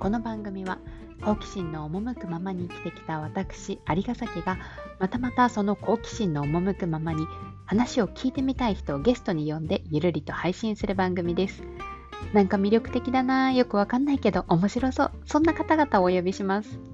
この番組は好奇心の赴くままに生きてきた私有ヶ崎がまたまたその好奇心の赴くままに話を聞いてみたい人をゲストに呼んでゆるりと配信する番組です。なんか魅力的だなよくわかんないけど面白そうそんな方々をお呼びします。